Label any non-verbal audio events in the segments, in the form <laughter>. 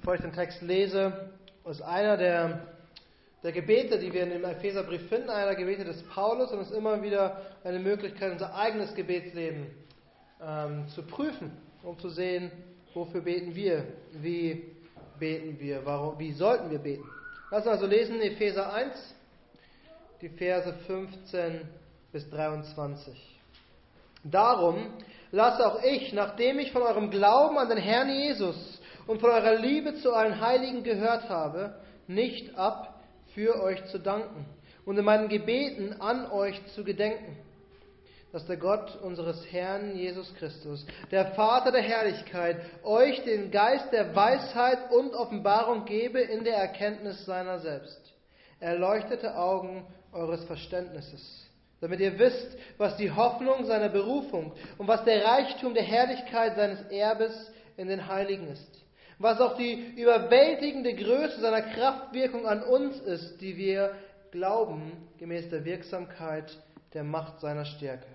bevor ich den Text lese, ist einer der, der Gebete, die wir in dem Epheserbrief finden, einer der Gebete des Paulus und ist immer wieder eine Möglichkeit, unser eigenes Gebetsleben ähm, zu prüfen, um zu sehen, wofür beten wir, wie beten wir, warum, wie sollten wir beten. Lass uns also lesen Epheser 1, die Verse 15 bis 23. Darum lasse auch ich, nachdem ich von eurem Glauben an den Herrn Jesus und von eurer Liebe zu allen Heiligen gehört habe, nicht ab, für euch zu danken und in meinen Gebeten an euch zu gedenken, dass der Gott unseres Herrn Jesus Christus, der Vater der Herrlichkeit, euch den Geist der Weisheit und Offenbarung gebe in der Erkenntnis seiner selbst, erleuchtete Augen eures Verständnisses, damit ihr wisst, was die Hoffnung seiner Berufung und was der Reichtum der Herrlichkeit seines Erbes in den Heiligen ist was auch die überwältigende Größe seiner Kraftwirkung an uns ist, die wir glauben, gemäß der Wirksamkeit der Macht seiner Stärke.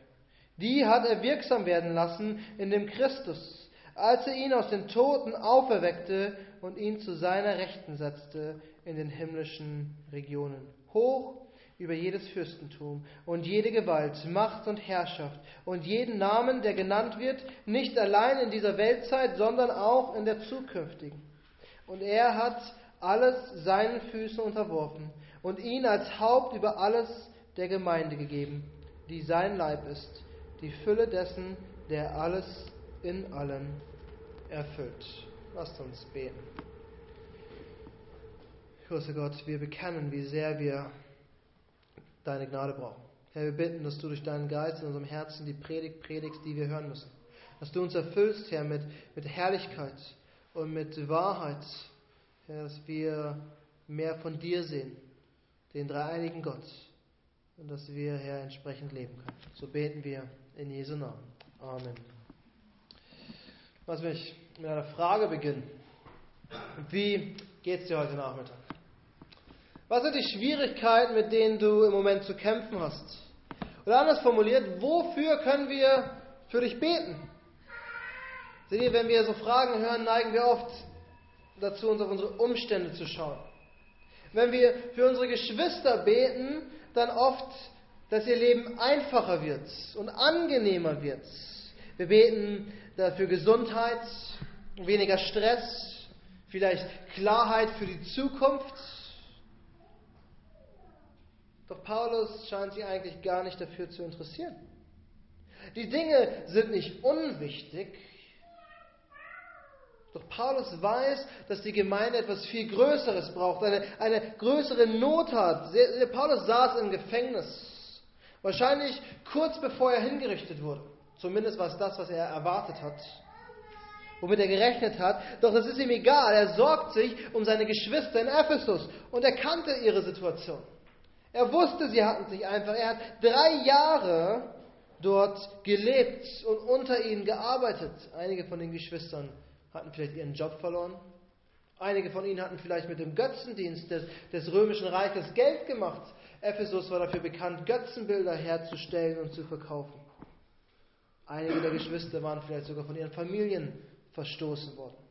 Die hat er wirksam werden lassen in dem Christus, als er ihn aus den Toten auferweckte und ihn zu seiner Rechten setzte in den himmlischen Regionen. Hoch über jedes Fürstentum und jede Gewalt, Macht und Herrschaft und jeden Namen, der genannt wird, nicht allein in dieser Weltzeit, sondern auch in der zukünftigen. Und er hat alles seinen Füßen unterworfen und ihn als Haupt über alles der Gemeinde gegeben, die sein Leib ist, die Fülle dessen, der alles in allen erfüllt. Lasst uns beten. Großer Gott, wir bekennen, wie sehr wir deine Gnade brauchen. Herr, wir bitten, dass du durch deinen Geist in unserem Herzen die Predigt predigst, die wir hören müssen. Dass du uns erfüllst, Herr, mit, mit Herrlichkeit und mit Wahrheit. Herr, dass wir mehr von dir sehen, den dreieinigen Gott. Und dass wir, Herr, entsprechend leben können. So beten wir in Jesu Namen. Amen. Lass mich mit einer Frage beginnen. Wie geht es dir heute Nachmittag? Was sind die Schwierigkeiten, mit denen du im Moment zu kämpfen hast? Oder anders formuliert, wofür können wir für dich beten? Seht ihr, wenn wir so Fragen hören, neigen wir oft dazu, uns auf unsere Umstände zu schauen. Wenn wir für unsere Geschwister beten, dann oft, dass ihr Leben einfacher wird und angenehmer wird. Wir beten dafür Gesundheit, weniger Stress, vielleicht Klarheit für die Zukunft doch Paulus scheint sich eigentlich gar nicht dafür zu interessieren. Die Dinge sind nicht unwichtig. Doch Paulus weiß, dass die Gemeinde etwas viel Größeres braucht, eine, eine größere Not hat. Paulus saß im Gefängnis, wahrscheinlich kurz bevor er hingerichtet wurde. Zumindest war es das, was er erwartet hat, womit er gerechnet hat. Doch es ist ihm egal, er sorgt sich um seine Geschwister in Ephesus und er kannte ihre Situation. Er wusste, sie hatten sich einfach. Er hat drei Jahre dort gelebt und unter ihnen gearbeitet. Einige von den Geschwistern hatten vielleicht ihren Job verloren. Einige von ihnen hatten vielleicht mit dem Götzendienst des, des römischen Reiches Geld gemacht. Ephesus war dafür bekannt, Götzenbilder herzustellen und zu verkaufen. Einige der Geschwister waren vielleicht sogar von ihren Familien verstoßen worden.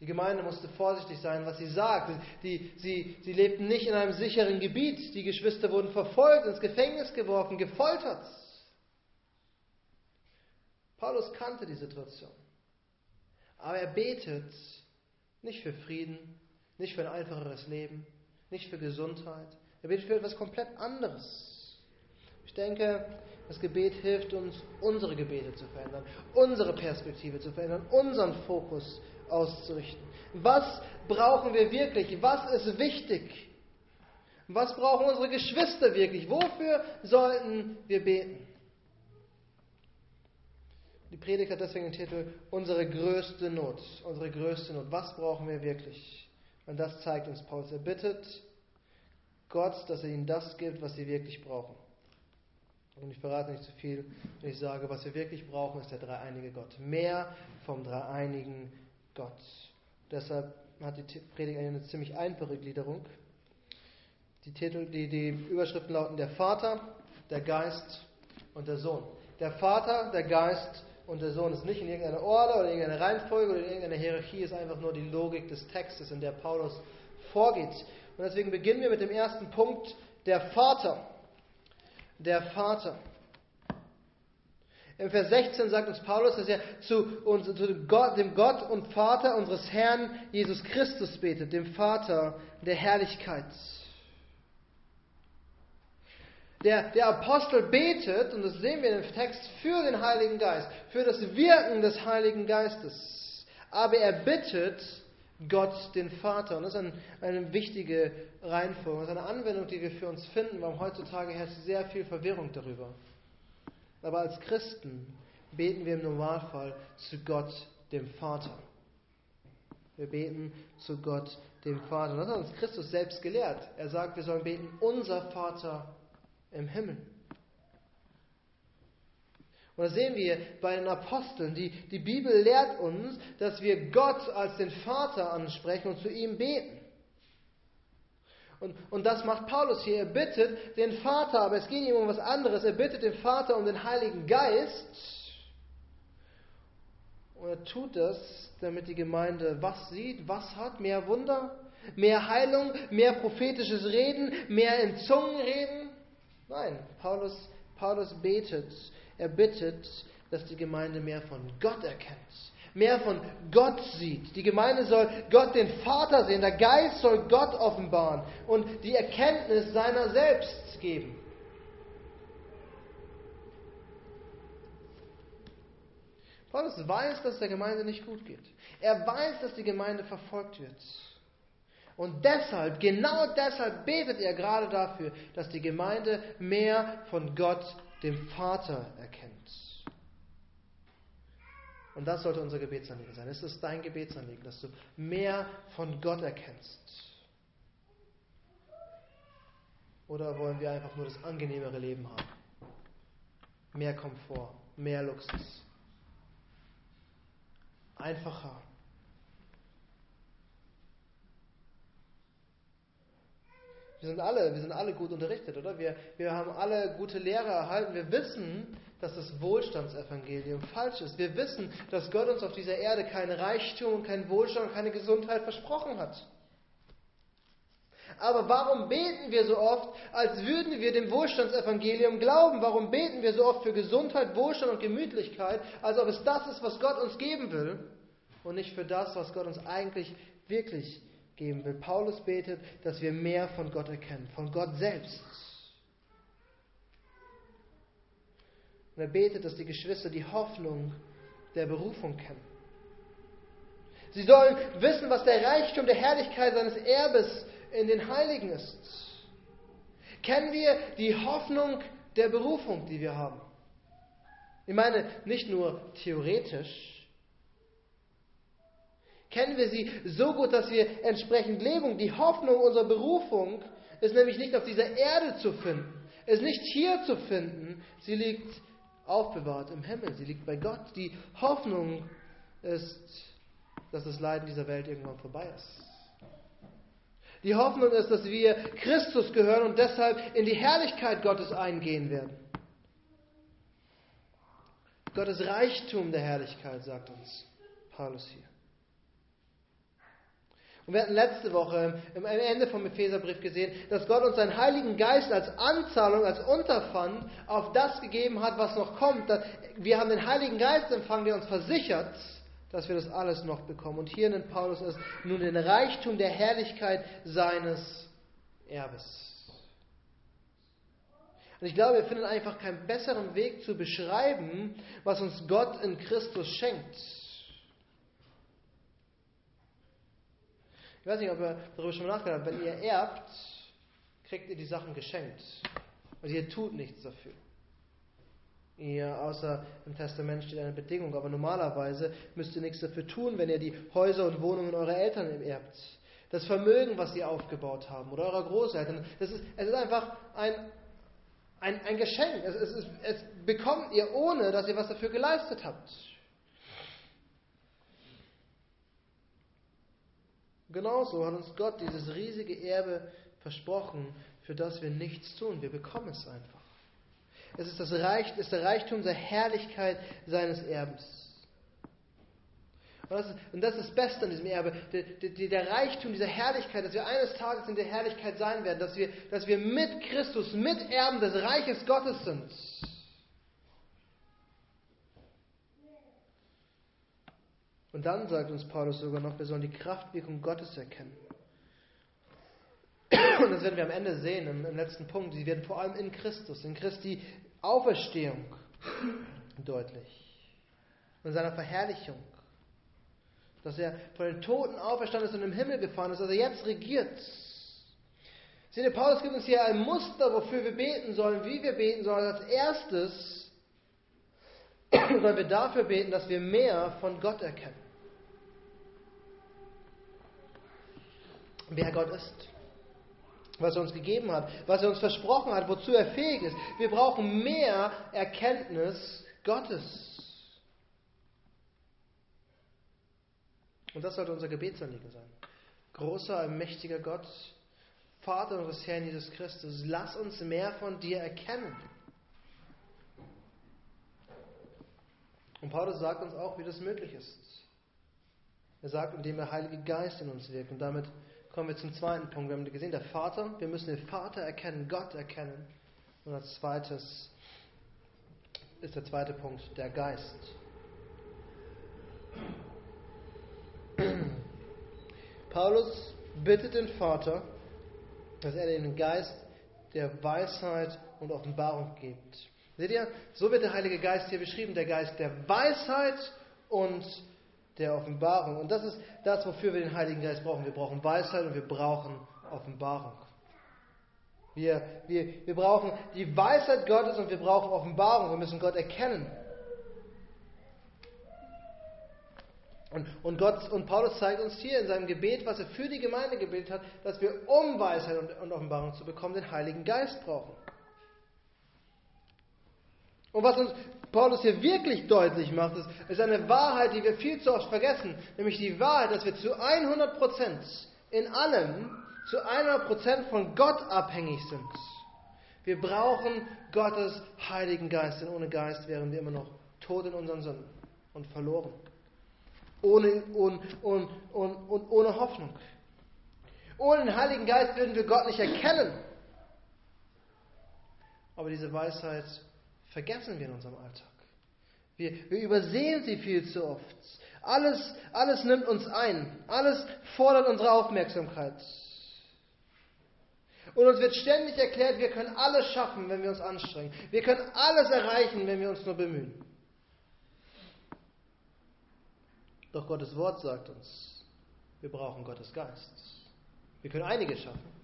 Die Gemeinde musste vorsichtig sein, was sie sagt. Die, sie, sie lebten nicht in einem sicheren Gebiet. Die Geschwister wurden verfolgt, ins Gefängnis geworfen, gefoltert. Paulus kannte die Situation. Aber er betet nicht für Frieden, nicht für ein einfacheres Leben, nicht für Gesundheit. Er betet für etwas komplett anderes. Ich denke, das Gebet hilft uns, unsere Gebete zu verändern, unsere Perspektive zu verändern, unseren Fokus zu auszurichten. Was brauchen wir wirklich? Was ist wichtig? Was brauchen unsere Geschwister wirklich? Wofür sollten wir beten? Die Predigt hat deswegen den Titel Unsere größte Not. Unsere größte Not. Was brauchen wir wirklich? Und das zeigt uns Paulus. Er bittet Gott, dass er ihnen das gibt, was sie wirklich brauchen. Und ich verrate nicht zu viel, wenn ich sage, was wir wirklich brauchen, ist der dreieinige Gott. Mehr vom dreieinigen Gott. Deshalb hat die Predigt eine ziemlich einfache Gliederung. Die, Titel, die, die Überschriften lauten der Vater, der Geist und der Sohn. Der Vater, der Geist und der Sohn ist nicht in irgendeiner Order oder irgendeiner Reihenfolge oder in irgendeiner Hierarchie, ist einfach nur die Logik des Textes, in der Paulus vorgeht. Und deswegen beginnen wir mit dem ersten Punkt, der Vater. Der Vater. Im Vers 16 sagt uns Paulus, dass er zu, uns, zu dem, Gott, dem Gott und Vater unseres Herrn Jesus Christus betet, dem Vater der Herrlichkeit. Der, der Apostel betet, und das sehen wir im Text, für den Heiligen Geist, für das Wirken des Heiligen Geistes. Aber er bittet Gott, den Vater. Und das ist eine, eine wichtige Reihenfolge, das ist eine Anwendung, die wir für uns finden, weil heutzutage herrscht sehr viel Verwirrung darüber. Aber als Christen beten wir im Normalfall zu Gott, dem Vater. Wir beten zu Gott, dem Vater. Das hat uns Christus selbst gelehrt. Er sagt, wir sollen beten, unser Vater im Himmel. Und da sehen wir bei den Aposteln, die, die Bibel lehrt uns, dass wir Gott als den Vater ansprechen und zu ihm beten. Und, und das macht Paulus hier. Er bittet den Vater, aber es geht ihm um was anderes. Er bittet den Vater um den Heiligen Geist. Und er tut das, damit die Gemeinde was sieht, was hat, mehr Wunder, mehr Heilung, mehr prophetisches Reden, mehr in Zungen reden. Nein, Paulus, Paulus betet, er bittet, dass die Gemeinde mehr von Gott erkennt, mehr von Gott sieht. Die Gemeinde soll Gott den Vater sehen, der Geist soll Gott offenbaren und die Erkenntnis seiner selbst geben. Paulus weiß, dass der Gemeinde nicht gut geht. Er weiß, dass die Gemeinde verfolgt wird. Und deshalb, genau deshalb betet er gerade dafür, dass die Gemeinde mehr von Gott, dem Vater, erkennt. Und das sollte unser Gebetsanliegen sein. Es ist dein Gebetsanliegen, dass du mehr von Gott erkennst. Oder wollen wir einfach nur das angenehmere Leben haben? Mehr Komfort, mehr Luxus. Einfacher, Wir sind alle, wir sind alle gut unterrichtet, oder? Wir, wir haben alle gute Lehre erhalten. Wir wissen, dass das Wohlstandsevangelium falsch ist. Wir wissen, dass Gott uns auf dieser Erde kein Reichtum, kein Wohlstand und keine Gesundheit versprochen hat. Aber warum beten wir so oft, als würden wir dem Wohlstandsevangelium glauben? Warum beten wir so oft für Gesundheit, Wohlstand und Gemütlichkeit, als ob es das ist, was Gott uns geben will und nicht für das, was Gott uns eigentlich wirklich geben will. Paulus betet, dass wir mehr von Gott erkennen, von Gott selbst. Und er betet, dass die Geschwister die Hoffnung der Berufung kennen. Sie sollen wissen, was der Reichtum der Herrlichkeit seines Erbes in den Heiligen ist. Kennen wir die Hoffnung der Berufung, die wir haben? Ich meine, nicht nur theoretisch, kennen wir sie so gut, dass wir entsprechend leben. Die Hoffnung unserer Berufung ist nämlich nicht auf dieser Erde zu finden, ist nicht hier zu finden, sie liegt aufbewahrt im Himmel, sie liegt bei Gott. Die Hoffnung ist, dass das Leiden dieser Welt irgendwann vorbei ist. Die Hoffnung ist, dass wir Christus gehören und deshalb in die Herrlichkeit Gottes eingehen werden. Gottes Reichtum der Herrlichkeit, sagt uns Paulus hier. Und wir hatten letzte Woche am Ende vom Epheserbrief gesehen, dass Gott uns seinen Heiligen Geist als Anzahlung, als Unterpfand auf das gegeben hat, was noch kommt. Wir haben den Heiligen Geist empfangen, der uns versichert, dass wir das alles noch bekommen. Und hier nennt Paulus es nun den Reichtum der Herrlichkeit seines Erbes. Und ich glaube, wir finden einfach keinen besseren Weg zu beschreiben, was uns Gott in Christus schenkt. Ich weiß nicht, ob ihr darüber schon mal nachgedacht habt. Wenn ihr erbt, kriegt ihr die Sachen geschenkt. Also ihr tut nichts dafür. Ihr, außer im Testament steht eine Bedingung, aber normalerweise müsst ihr nichts dafür tun, wenn ihr die Häuser und Wohnungen eurer Eltern erbt. Das Vermögen, was sie aufgebaut haben, oder eurer Großeltern, das ist, es ist einfach ein, ein, ein Geschenk. Es, es, es, es bekommt ihr, ohne dass ihr was dafür geleistet habt. Genauso hat uns Gott dieses riesige Erbe versprochen, für das wir nichts tun. Wir bekommen es einfach. Es ist, das Reich, ist der Reichtum der Herrlichkeit seines Erbens. Und das, ist, und das, ist, das Beste an diesem Erbe, der, der, der, Reichtum dieser Herrlichkeit, dass wir eines Tages in der Herrlichkeit sein werden, dass wir, dass wir mit Christus Miterben des Reiches Gottes sind. Und dann sagt uns Paulus sogar noch, wir sollen die Kraftwirkung Gottes erkennen. Und das werden wir am Ende sehen, im, im letzten Punkt. Sie werden vor allem in Christus, in Christi Auferstehung deutlich. In seiner Verherrlichung dass er von den Toten auferstanden ist und im Himmel gefahren ist, dass er jetzt regiert. Seht ihr, Paulus gibt uns hier ein Muster, wofür wir beten sollen, wie wir beten sollen. Als erstes sollen wir dafür beten, dass wir mehr von Gott erkennen. Wer Gott ist, was er uns gegeben hat, was er uns versprochen hat, wozu er fähig ist. Wir brauchen mehr Erkenntnis Gottes. Und das sollte unser Gebetsanliegen sein. Großer, allmächtiger Gott, Vater unseres Herrn Jesus Christus, lass uns mehr von dir erkennen. Und Paulus sagt uns auch, wie das möglich ist. Er sagt, indem der Heilige Geist in uns wirkt. Und damit kommen wir zum zweiten Punkt. Wir haben gesehen, der Vater, wir müssen den Vater erkennen, Gott erkennen. Und als zweites ist der zweite Punkt der Geist. <clears throat> Paulus bittet den Vater, dass er den Geist der Weisheit und Offenbarung gibt. Seht ihr, so wird der Heilige Geist hier beschrieben, der Geist der Weisheit und der Offenbarung. Und das ist das, wofür wir den Heiligen Geist brauchen. Wir brauchen Weisheit und wir brauchen Offenbarung. Wir, wir, wir brauchen die Weisheit Gottes und wir brauchen Offenbarung. Wir müssen Gott erkennen. Und, und, Gott, und Paulus zeigt uns hier in seinem Gebet, was er für die Gemeinde gebetet hat, dass wir, um Weisheit und, und Offenbarung zu bekommen, den Heiligen Geist brauchen. Und was uns Paulus hier wirklich deutlich macht, ist, ist eine Wahrheit, die wir viel zu oft vergessen, nämlich die Wahrheit, dass wir zu 100% in allem zu 100% von Gott abhängig sind. Wir brauchen Gottes Heiligen Geist, denn ohne Geist wären wir immer noch tot in unseren Sünden und verloren ohne, und, und, und, und ohne Hoffnung. Ohne den Heiligen Geist würden wir Gott nicht erkennen. Aber diese Weisheit vergessen wir in unserem Alltag. Wir, wir übersehen sie viel zu oft. Alles, alles nimmt uns ein. Alles fordert unsere Aufmerksamkeit. Und uns wird ständig erklärt, wir können alles schaffen, wenn wir uns anstrengen. Wir können alles erreichen, wenn wir uns nur bemühen. Doch Gottes Wort sagt uns, wir brauchen Gottes Geist. Wir können einiges schaffen.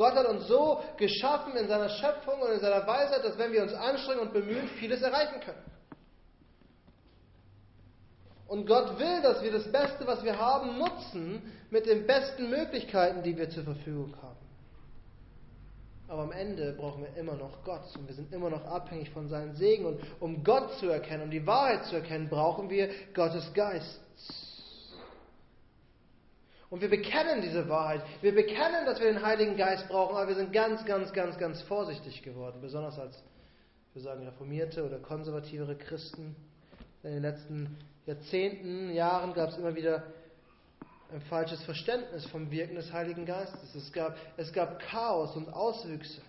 Gott hat uns so geschaffen in seiner Schöpfung und in seiner Weisheit, dass wenn wir uns anstrengen und bemühen, vieles erreichen können. Und Gott will, dass wir das Beste, was wir haben, nutzen mit den besten Möglichkeiten, die wir zur Verfügung haben. Aber am Ende brauchen wir immer noch Gott und wir sind immer noch abhängig von seinem Segen. Und um Gott zu erkennen, um die Wahrheit zu erkennen, brauchen wir Gottes Geist. Und wir bekennen diese Wahrheit. Wir bekennen, dass wir den Heiligen Geist brauchen, aber wir sind ganz, ganz, ganz, ganz vorsichtig geworden. Besonders als, wir sagen, reformierte oder konservativere Christen. In den letzten Jahrzehnten, Jahren gab es immer wieder ein falsches Verständnis vom Wirken des Heiligen Geistes. Es gab, es gab Chaos und Auswüchse.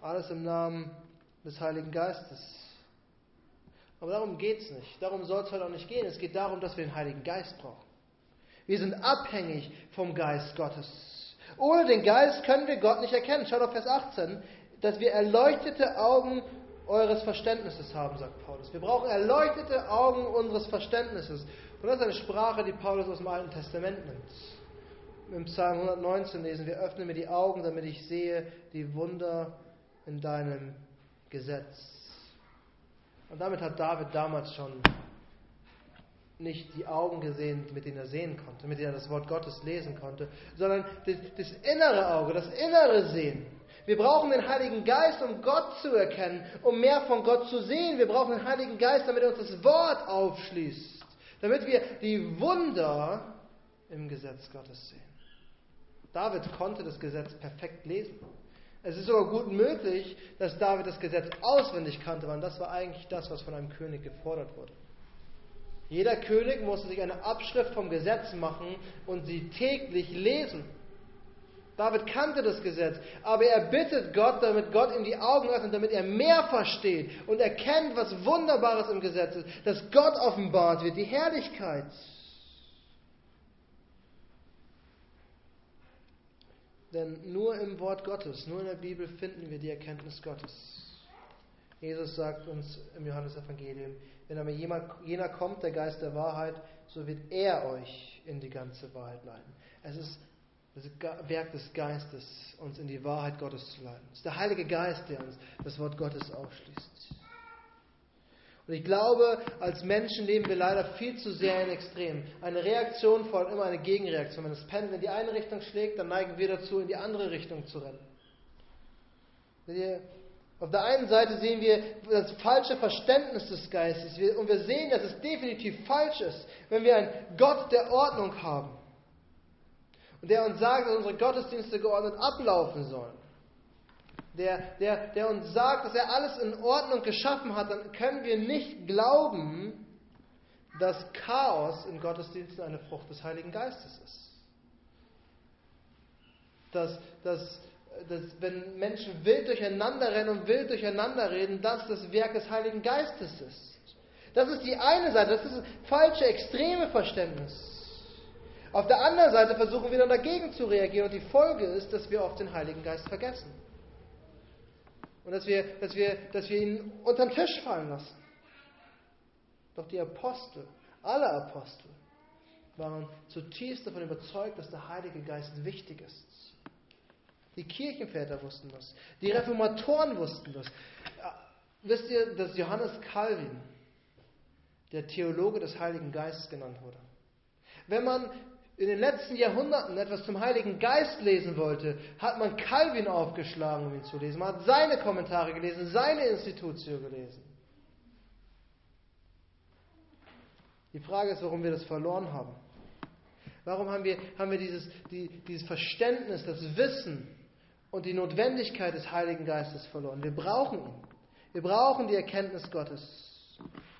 Alles im Namen des Heiligen Geistes. Aber darum geht es nicht. Darum soll es heute auch nicht gehen. Es geht darum, dass wir den Heiligen Geist brauchen. Wir sind abhängig vom Geist Gottes. Ohne den Geist können wir Gott nicht erkennen. Schaut auf Vers 18, dass wir erleuchtete Augen eures Verständnisses haben, sagt Paulus. Wir brauchen erleuchtete Augen unseres Verständnisses. Und das ist eine Sprache, die Paulus aus dem Alten Testament nimmt. Im Psalm 119 lesen wir, öffne mir die Augen, damit ich sehe die Wunder in deinem Gesetz. Und damit hat David damals schon nicht die Augen gesehen, mit denen er sehen konnte, mit denen er das Wort Gottes lesen konnte, sondern das, das innere Auge, das innere Sehen. Wir brauchen den Heiligen Geist, um Gott zu erkennen, um mehr von Gott zu sehen. Wir brauchen den Heiligen Geist, damit er uns das Wort aufschließt, damit wir die Wunder im Gesetz Gottes sehen. David konnte das Gesetz perfekt lesen. Es ist sogar gut möglich, dass David das Gesetz auswendig kannte, weil das war eigentlich das, was von einem König gefordert wurde. Jeder König musste sich eine Abschrift vom Gesetz machen und sie täglich lesen. David kannte das Gesetz, aber er bittet Gott, damit Gott ihm die Augen öffnet, damit er mehr versteht und erkennt, was Wunderbares im Gesetz ist, dass Gott offenbart wird, die Herrlichkeit. Denn nur im Wort Gottes, nur in der Bibel finden wir die Erkenntnis Gottes. Jesus sagt uns im Johannesevangelium, wenn aber jener kommt, der Geist der Wahrheit, so wird er euch in die ganze Wahrheit leiten. Es ist das Werk des Geistes, uns in die Wahrheit Gottes zu leiten. Es ist der Heilige Geist, der uns das Wort Gottes aufschließt. Und ich glaube, als Menschen leben wir leider viel zu sehr in Extremen. Eine Reaktion folgt immer eine Gegenreaktion. Wenn das Pendel in die eine Richtung schlägt, dann neigen wir dazu, in die andere Richtung zu rennen. Auf der einen Seite sehen wir das falsche Verständnis des Geistes. Und wir sehen, dass es definitiv falsch ist, wenn wir einen Gott der Ordnung haben. Und der uns sagt, dass unsere Gottesdienste geordnet ablaufen sollen, der, der, der uns sagt, dass er alles in Ordnung geschaffen hat, dann können wir nicht glauben, dass Chaos in Gottesdiensten eine Frucht des Heiligen Geistes ist. Dass, dass, dass wenn Menschen wild durcheinander rennen und wild durcheinander reden, das das Werk des Heiligen Geistes ist. Das ist die eine Seite, das ist das falsche, extreme Verständnis. Auf der anderen Seite versuchen wir dann dagegen zu reagieren und die Folge ist, dass wir oft den Heiligen Geist vergessen. Und dass wir, dass wir, dass wir ihn unter den Tisch fallen lassen. Doch die Apostel, alle Apostel, waren zutiefst davon überzeugt, dass der Heilige Geist wichtig ist. Die Kirchenväter wussten das. Die Reformatoren wussten das. Wisst ihr, dass Johannes Calvin der Theologe des Heiligen Geistes genannt wurde? Wenn man in den letzten Jahrhunderten etwas zum Heiligen Geist lesen wollte, hat man Calvin aufgeschlagen, um ihn zu lesen. Man hat seine Kommentare gelesen, seine Institution gelesen. Die Frage ist, warum wir das verloren haben. Warum haben wir, haben wir dieses, die, dieses Verständnis, das Wissen und die Notwendigkeit des Heiligen Geistes verloren? Wir brauchen ihn. Wir brauchen die Erkenntnis Gottes.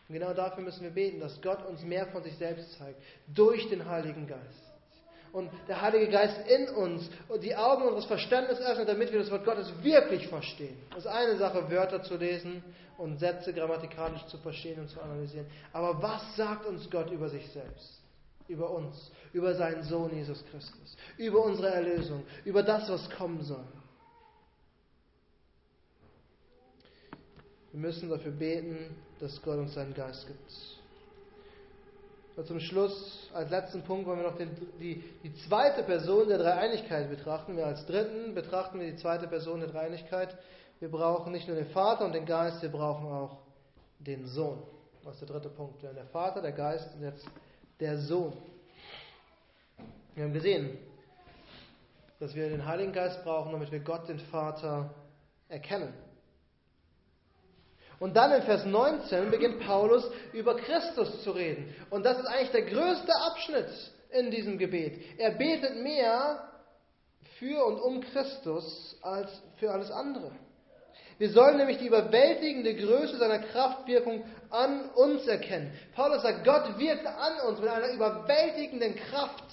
Und genau dafür müssen wir beten, dass Gott uns mehr von sich selbst zeigt, durch den Heiligen Geist und der Heilige Geist in uns und die Augen unseres Verstandes öffnet, damit wir das Wort Gottes wirklich verstehen. Es ist eine Sache, Wörter zu lesen und Sätze grammatikalisch zu verstehen und zu analysieren. Aber was sagt uns Gott über sich selbst? Über uns, über seinen Sohn Jesus Christus, über unsere Erlösung, über das, was kommen soll. Wir müssen dafür beten, dass Gott uns seinen Geist gibt. Und zum Schluss, als letzten Punkt, wollen wir noch den, die, die zweite Person der Dreieinigkeit betrachten. Wir als dritten betrachten wir die zweite Person der Dreieinigkeit. Wir brauchen nicht nur den Vater und den Geist, wir brauchen auch den Sohn. Das ist der dritte Punkt. Der Vater, der Geist und jetzt der Sohn. Wir haben gesehen, dass wir den Heiligen Geist brauchen, damit wir Gott, den Vater, erkennen. Und dann in Vers 19 beginnt Paulus über Christus zu reden. Und das ist eigentlich der größte Abschnitt in diesem Gebet. Er betet mehr für und um Christus als für alles andere. Wir sollen nämlich die überwältigende Größe seiner Kraftwirkung an uns erkennen. Paulus sagt, Gott wirkt an uns mit einer überwältigenden Kraft.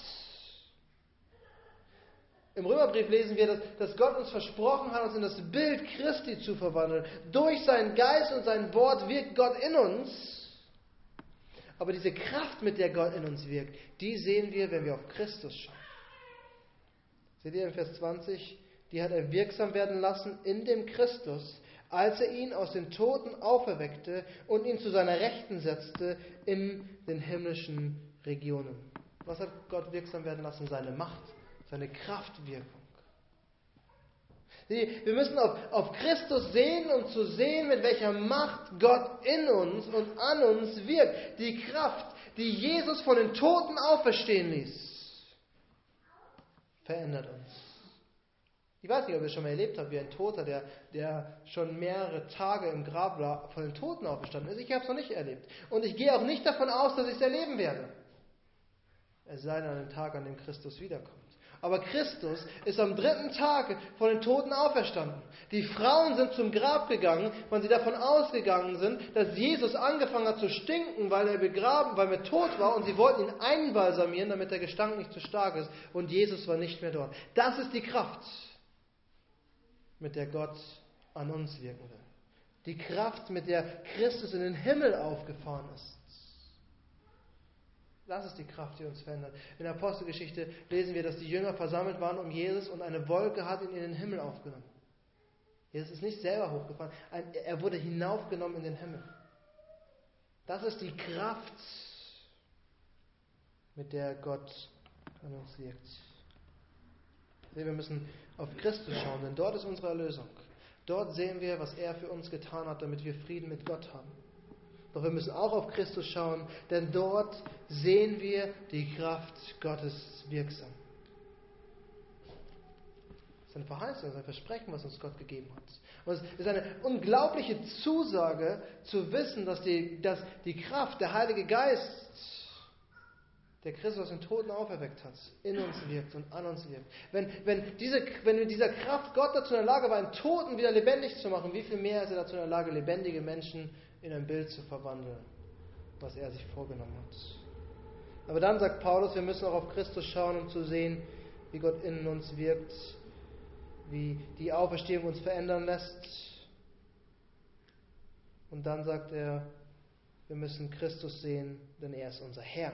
Im Römerbrief lesen wir, dass, dass Gott uns versprochen hat, uns in das Bild Christi zu verwandeln. Durch seinen Geist und sein Wort wirkt Gott in uns. Aber diese Kraft, mit der Gott in uns wirkt, die sehen wir, wenn wir auf Christus schauen. Seht ihr in Vers 20? Die hat er wirksam werden lassen in dem Christus, als er ihn aus den Toten auferweckte und ihn zu seiner Rechten setzte in den himmlischen Regionen. Was hat Gott wirksam werden lassen? Seine Macht seine Kraftwirkung. Wir müssen auf, auf Christus sehen, um zu sehen, mit welcher Macht Gott in uns und an uns wirkt. Die Kraft, die Jesus von den Toten auferstehen ließ, verändert uns. Ich weiß nicht, ob ihr schon mal erlebt habt, wie ein Toter, der, der schon mehrere Tage im Grab war, von den Toten auferstanden ist. Ich habe es noch nicht erlebt. Und ich gehe auch nicht davon aus, dass ich es erleben werde. Es sei denn an dem Tag, an dem Christus wiederkommt. Aber Christus ist am dritten Tag von den Toten auferstanden. Die Frauen sind zum Grab gegangen, weil sie davon ausgegangen sind, dass Jesus angefangen hat zu stinken, weil er begraben, weil er tot war und sie wollten ihn einbalsamieren, damit der Gestank nicht zu stark ist. Und Jesus war nicht mehr dort. Das ist die Kraft, mit der Gott an uns wirken will. Die Kraft, mit der Christus in den Himmel aufgefahren ist. Das ist die Kraft, die uns verändert. In der Apostelgeschichte lesen wir, dass die Jünger versammelt waren um Jesus und eine Wolke hat ihn in den Himmel aufgenommen. Jesus ist nicht selber hochgefahren, er wurde hinaufgenommen in den Himmel. Das ist die Kraft, mit der Gott an uns wirkt. Wir müssen auf Christus schauen, denn dort ist unsere Erlösung. Dort sehen wir, was er für uns getan hat, damit wir Frieden mit Gott haben. Doch wir müssen auch auf Christus schauen, denn dort sehen wir die Kraft Gottes wirksam. Das ist eine Verheißung, das ist ein Versprechen, was uns Gott gegeben hat. Und es ist eine unglaubliche Zusage zu wissen, dass die, dass die Kraft, der Heilige Geist, der Christus aus den Toten auferweckt hat, in uns wirkt und an uns wirkt. Wenn, wenn, diese, wenn mit dieser Kraft Gott dazu in der Lage war, einen Toten wieder lebendig zu machen, wie viel mehr ist er dazu in der Lage, lebendige Menschen in ein Bild zu verwandeln, was er sich vorgenommen hat. Aber dann sagt Paulus, wir müssen auch auf Christus schauen, um zu sehen, wie Gott in uns wirkt, wie die Auferstehung uns verändern lässt. Und dann sagt er, wir müssen Christus sehen, denn er ist unser Herr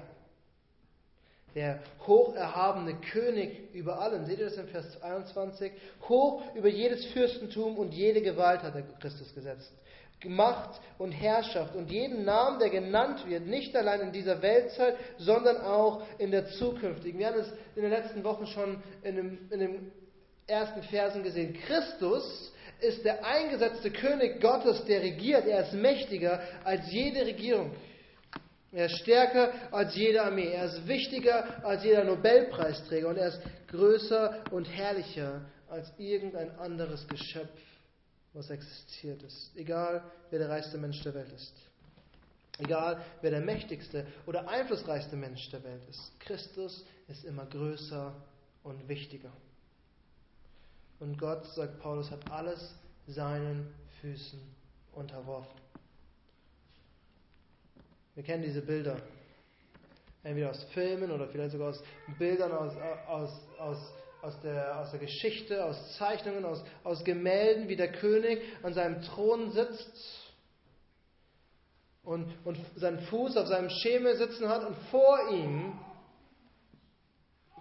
der hocherhabene König über allen. Seht ihr das in Vers 21? Hoch über jedes Fürstentum und jede Gewalt hat er Christus gesetzt. Macht und Herrschaft und jeden Namen, der genannt wird, nicht allein in dieser Weltzeit, sondern auch in der zukünftigen. Wir haben es in den letzten Wochen schon in dem, in dem ersten Versen gesehen. Christus ist der eingesetzte König Gottes, der regiert. Er ist mächtiger als jede Regierung. Er ist stärker als jede Armee. Er ist wichtiger als jeder Nobelpreisträger. Und er ist größer und herrlicher als irgendein anderes Geschöpf, was existiert ist. Egal, wer der reichste Mensch der Welt ist. Egal, wer der mächtigste oder einflussreichste Mensch der Welt ist. Christus ist immer größer und wichtiger. Und Gott, sagt Paulus, hat alles seinen Füßen unterworfen. Wir kennen diese Bilder. Entweder aus Filmen oder vielleicht sogar aus Bildern aus, aus, aus, aus, der, aus der Geschichte, aus Zeichnungen, aus, aus Gemälden, wie der König an seinem Thron sitzt und, und seinen Fuß auf seinem Schemel sitzen hat und vor ihm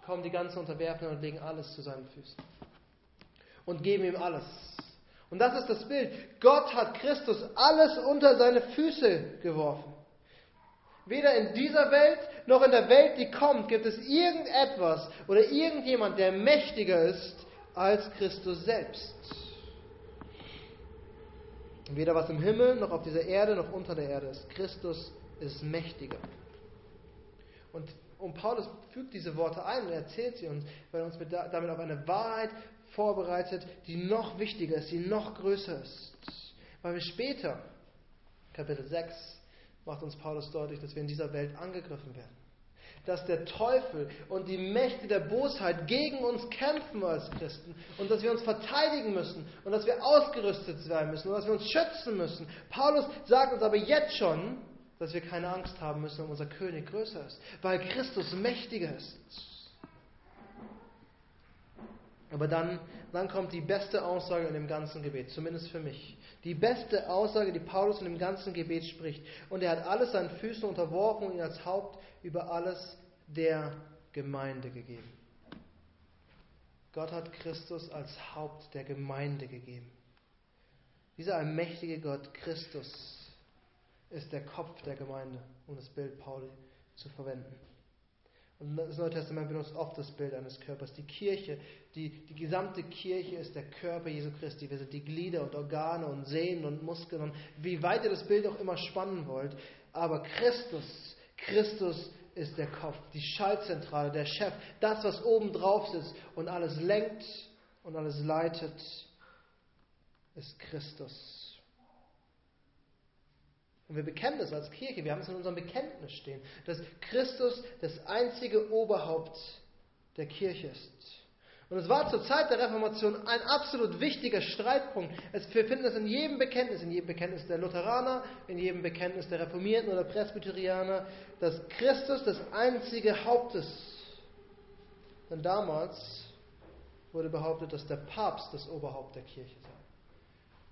kommen die ganzen Unterwerfenden und legen alles zu seinen Füßen und geben ihm alles. Und das ist das Bild. Gott hat Christus alles unter seine Füße geworfen. Weder in dieser Welt noch in der Welt, die kommt, gibt es irgendetwas oder irgendjemand, der mächtiger ist als Christus selbst. Weder was im Himmel noch auf dieser Erde noch unter der Erde ist. Christus ist mächtiger. Und, und Paulus fügt diese Worte ein und erzählt sie uns, weil er uns mit, damit auf eine Wahrheit vorbereitet, die noch wichtiger ist, die noch größer ist. Weil wir später, Kapitel 6, macht uns Paulus deutlich, dass wir in dieser Welt angegriffen werden. Dass der Teufel und die Mächte der Bosheit gegen uns kämpfen als Christen und dass wir uns verteidigen müssen und dass wir ausgerüstet sein müssen und dass wir uns schützen müssen. Paulus sagt uns aber jetzt schon, dass wir keine Angst haben müssen, wenn unser König größer ist, weil Christus mächtiger ist. Aber dann, dann kommt die beste Aussage in dem ganzen Gebet, zumindest für mich. Die beste Aussage, die Paulus in dem ganzen Gebet spricht. Und er hat alles seinen Füßen unterworfen und ihn als Haupt über alles der Gemeinde gegeben. Gott hat Christus als Haupt der Gemeinde gegeben. Dieser allmächtige Gott, Christus, ist der Kopf der Gemeinde, um das Bild Pauli zu verwenden. Und das Neue Testament benutzt oft das Bild eines Körpers. Die Kirche, die, die gesamte Kirche ist der Körper Jesu Christi. Wir sind die Glieder und Organe und Sehnen und Muskeln und wie weit ihr das Bild auch immer spannen wollt. Aber Christus, Christus ist der Kopf, die Schaltzentrale, der Chef, das, was oben drauf sitzt und alles lenkt und alles leitet, ist Christus. Und wir bekennen das als Kirche, wir haben es in unserem Bekenntnis stehen, dass Christus das einzige Oberhaupt der Kirche ist. Und es war zur Zeit der Reformation ein absolut wichtiger Streitpunkt. wir finden es in jedem Bekenntnis, in jedem Bekenntnis der Lutheraner, in jedem Bekenntnis der Reformierten oder Presbyterianer, dass Christus das einzige Haupt ist. Denn damals wurde behauptet, dass der Papst das Oberhaupt der Kirche sei.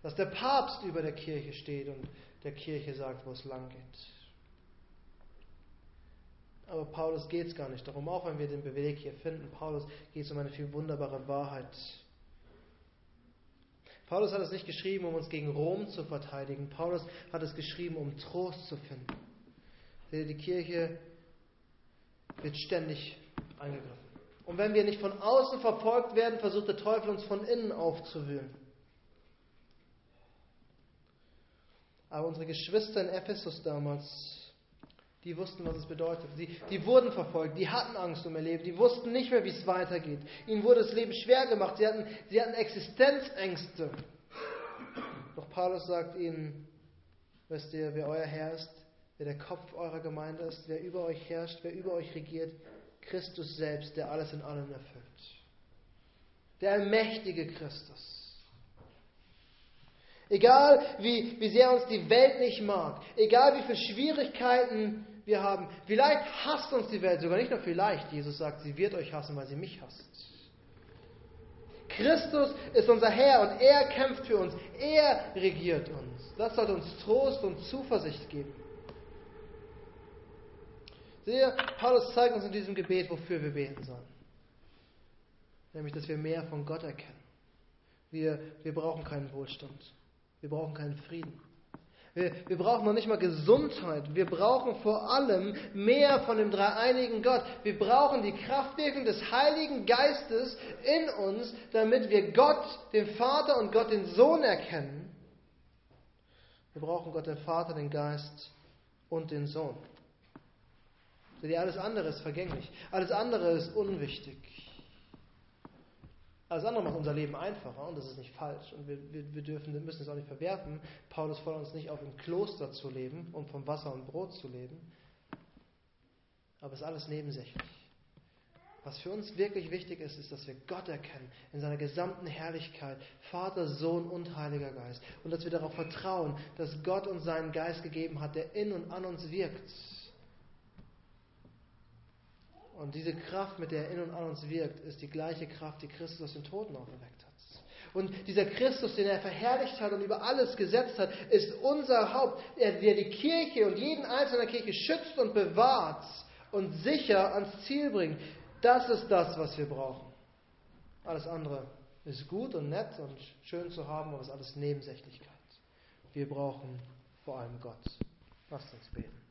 Dass der Papst über der Kirche steht und der Kirche sagt, wo es lang geht. Aber Paulus geht es gar nicht darum, auch wenn wir den Beweg hier finden. Paulus geht es um eine viel wunderbare Wahrheit. Paulus hat es nicht geschrieben, um uns gegen Rom zu verteidigen. Paulus hat es geschrieben, um Trost zu finden. Die Kirche wird ständig angegriffen. Und wenn wir nicht von außen verfolgt werden, versucht der Teufel uns von innen aufzuwühlen. Aber unsere Geschwister in Ephesus damals, die wussten, was es bedeutet. Die, die wurden verfolgt, die hatten Angst um ihr Leben, die wussten nicht mehr, wie es weitergeht. Ihnen wurde das Leben schwer gemacht, sie hatten, sie hatten Existenzängste. Doch Paulus sagt ihnen, wisst ihr, wer euer Herr ist, wer der Kopf eurer Gemeinde ist, wer über euch herrscht, wer über euch regiert, Christus selbst, der alles in allem erfüllt. Der allmächtige Christus. Egal wie, wie sehr uns die Welt nicht mag, egal wie viele Schwierigkeiten wir haben, vielleicht hasst uns die Welt, sogar nicht nur vielleicht. Jesus sagt, sie wird euch hassen, weil sie mich hasst. Christus ist unser Herr und er kämpft für uns. Er regiert uns. Das sollte uns Trost und Zuversicht geben. Sehe, Paulus zeigt uns in diesem Gebet, wofür wir beten sollen. Nämlich, dass wir mehr von Gott erkennen. Wir, wir brauchen keinen Wohlstand. Wir brauchen keinen Frieden. Wir, wir, brauchen noch nicht mal Gesundheit. Wir brauchen vor allem mehr von dem dreieinigen Gott. Wir brauchen die Kraftwirkung des Heiligen Geistes in uns, damit wir Gott, den Vater und Gott, den Sohn erkennen. Wir brauchen Gott, den Vater, den Geist und den Sohn. Denn alles andere ist vergänglich. Alles andere ist unwichtig. Alles andere macht unser Leben einfacher und das ist nicht falsch. Und wir, wir, wir dürfen, müssen es auch nicht verwerfen. Paulus fordert uns nicht auf, im Kloster zu leben und vom Wasser und Brot zu leben. Aber es ist alles nebensächlich. Was für uns wirklich wichtig ist, ist, dass wir Gott erkennen in seiner gesamten Herrlichkeit, Vater, Sohn und Heiliger Geist. Und dass wir darauf vertrauen, dass Gott uns seinen Geist gegeben hat, der in und an uns wirkt und diese Kraft, mit der er in und an uns wirkt, ist die gleiche Kraft, die Christus aus den Toten auferweckt hat. Und dieser Christus, den er verherrlicht hat und über alles gesetzt hat, ist unser Haupt, der die Kirche und jeden einzelnen Kirche schützt und bewahrt und sicher ans Ziel bringt. Das ist das, was wir brauchen. Alles andere ist gut und nett und schön zu haben, aber es ist alles Nebensächlichkeit. Wir brauchen vor allem Gott. Lasst uns beten.